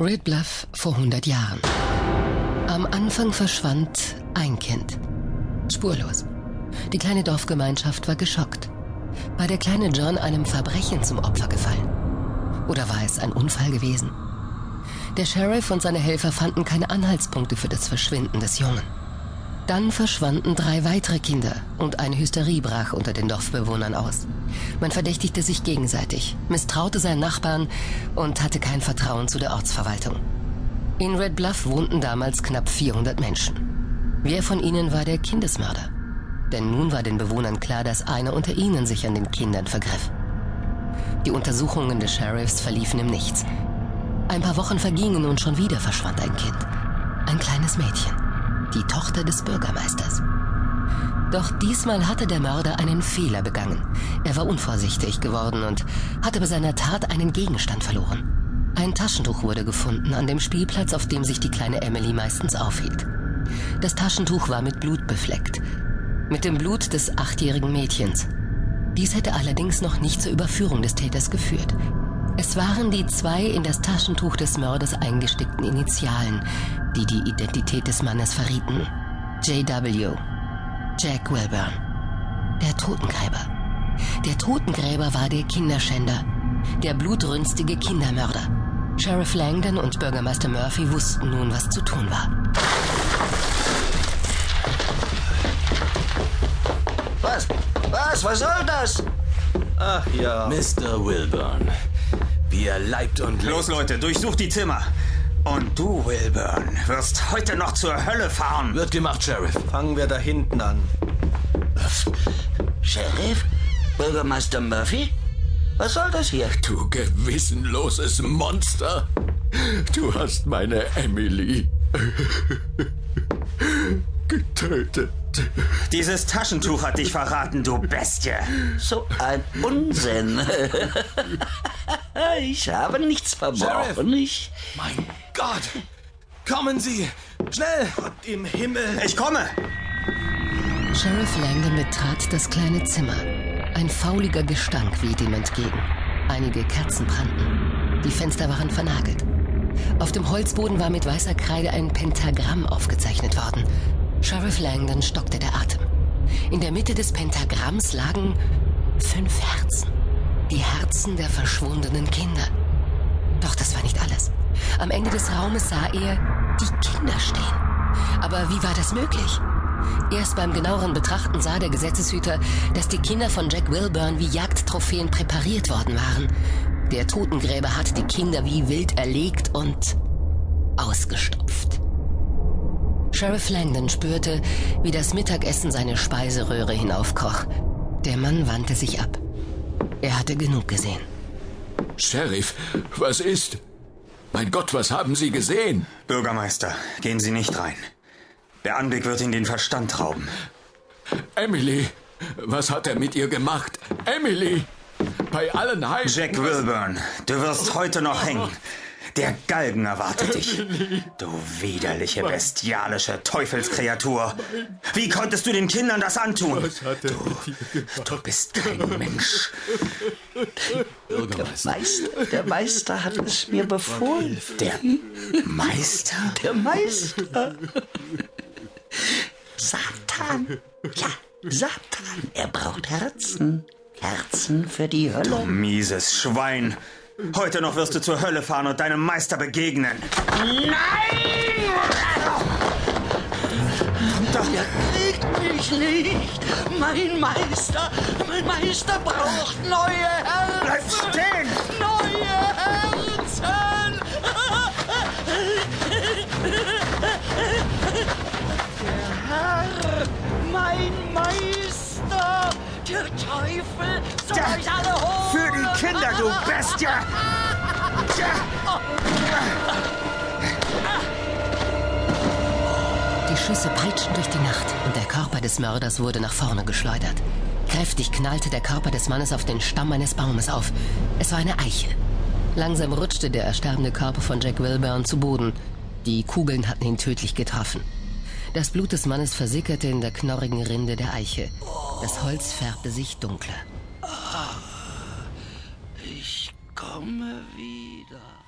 Red Bluff vor 100 Jahren. Am Anfang verschwand ein Kind. Spurlos. Die kleine Dorfgemeinschaft war geschockt. War der kleine John einem Verbrechen zum Opfer gefallen? Oder war es ein Unfall gewesen? Der Sheriff und seine Helfer fanden keine Anhaltspunkte für das Verschwinden des Jungen. Dann verschwanden drei weitere Kinder und eine Hysterie brach unter den Dorfbewohnern aus. Man verdächtigte sich gegenseitig, misstraute seinen Nachbarn und hatte kein Vertrauen zu der Ortsverwaltung. In Red Bluff wohnten damals knapp 400 Menschen. Wer von ihnen war der Kindesmörder? Denn nun war den Bewohnern klar, dass einer unter ihnen sich an den Kindern vergriff. Die Untersuchungen des Sheriffs verliefen im Nichts. Ein paar Wochen vergingen und schon wieder verschwand ein Kind. Ein kleines Mädchen die Tochter des Bürgermeisters. Doch diesmal hatte der Mörder einen Fehler begangen. Er war unvorsichtig geworden und hatte bei seiner Tat einen Gegenstand verloren. Ein Taschentuch wurde gefunden an dem Spielplatz, auf dem sich die kleine Emily meistens aufhielt. Das Taschentuch war mit Blut befleckt. Mit dem Blut des achtjährigen Mädchens. Dies hätte allerdings noch nicht zur Überführung des Täters geführt. Es waren die zwei in das Taschentuch des Mörders eingestickten Initialen, die die Identität des Mannes verrieten. JW. Jack Wilburn. Der Totengräber. Der Totengräber war der Kinderschänder. Der blutrünstige Kindermörder. Sheriff Langdon und Bürgermeister Murphy wussten nun, was zu tun war. Was? Was? Was soll das? Ach ja. Mr. Wilburn, er leibt und lebt. Los, Leute, durchsucht die Zimmer. Und du, Wilburn, wirst heute noch zur Hölle fahren. Wird gemacht, Sheriff. Fangen wir da hinten an. Sheriff? Bürgermeister Murphy? Was soll das hier? Du gewissenloses Monster. Du hast meine Emily getötet. Dieses Taschentuch hat dich verraten, du Bestie. So ein Unsinn. ich habe nichts verbrochen. Ich. Mein Gott! Kommen Sie! Schnell! Gott im Himmel! Ich komme! Sheriff Langdon betrat das kleine Zimmer. Ein fauliger Gestank wehte ihm entgegen. Einige Kerzen brannten. Die Fenster waren vernagelt. Auf dem Holzboden war mit weißer Kreide ein Pentagramm aufgezeichnet worden. Sheriff Langdon stockte der Atem. In der Mitte des Pentagramms lagen fünf Herzen. Die Herzen der verschwundenen Kinder. Doch das war nicht alles. Am Ende des Raumes sah er die Kinder stehen. Aber wie war das möglich? Erst beim genaueren Betrachten sah der Gesetzeshüter, dass die Kinder von Jack Wilburn wie Jagdtrophäen präpariert worden waren. Der Totengräber hatte die Kinder wie wild erlegt und ausgestopft. Sheriff Langdon spürte, wie das Mittagessen seine Speiseröhre hinaufkroch. Der Mann wandte sich ab. Er hatte genug gesehen. Sheriff, was ist? Mein Gott, was haben Sie gesehen? Bürgermeister, gehen Sie nicht rein. Der Anblick wird Ihnen den Verstand rauben. Emily, was hat er mit ihr gemacht? Emily! Bei allen Heim... Jack Wilburn, du wirst heute noch hängen. Der Galgen erwartet dich. Du widerliche, bestialische Teufelskreatur. Wie konntest du den Kindern das antun? Du, du bist kein Mensch. Der Meister, der Meister hat es mir befohlen. Der Meister? Der Meister. Satan. Ja, Satan. Er braucht Herzen. Herzen für die Du Hölle. mieses Schwein. Heute noch wirst du zur Hölle fahren und deinem Meister begegnen. Er kriegt mich nicht. Mein Meister, mein Meister braucht neue Herzen. Bleib stehen! Neue Herzen. Der Herr, mein Meister, der Teufel soll Ja, euch alle holen. Kinder, du Bestie! Die Schüsse peitschten durch die Nacht und der Körper des Mörders wurde nach vorne geschleudert. Kräftig knallte der Körper des Mannes auf den Stamm eines Baumes auf. Es war eine Eiche. Langsam rutschte der ersterbende Körper von Jack Wilburn zu Boden. Die Kugeln hatten ihn tödlich getroffen. Das Blut des Mannes versickerte in der knorrigen Rinde der Eiche. Das Holz färbte sich dunkler. Ich komme wieder.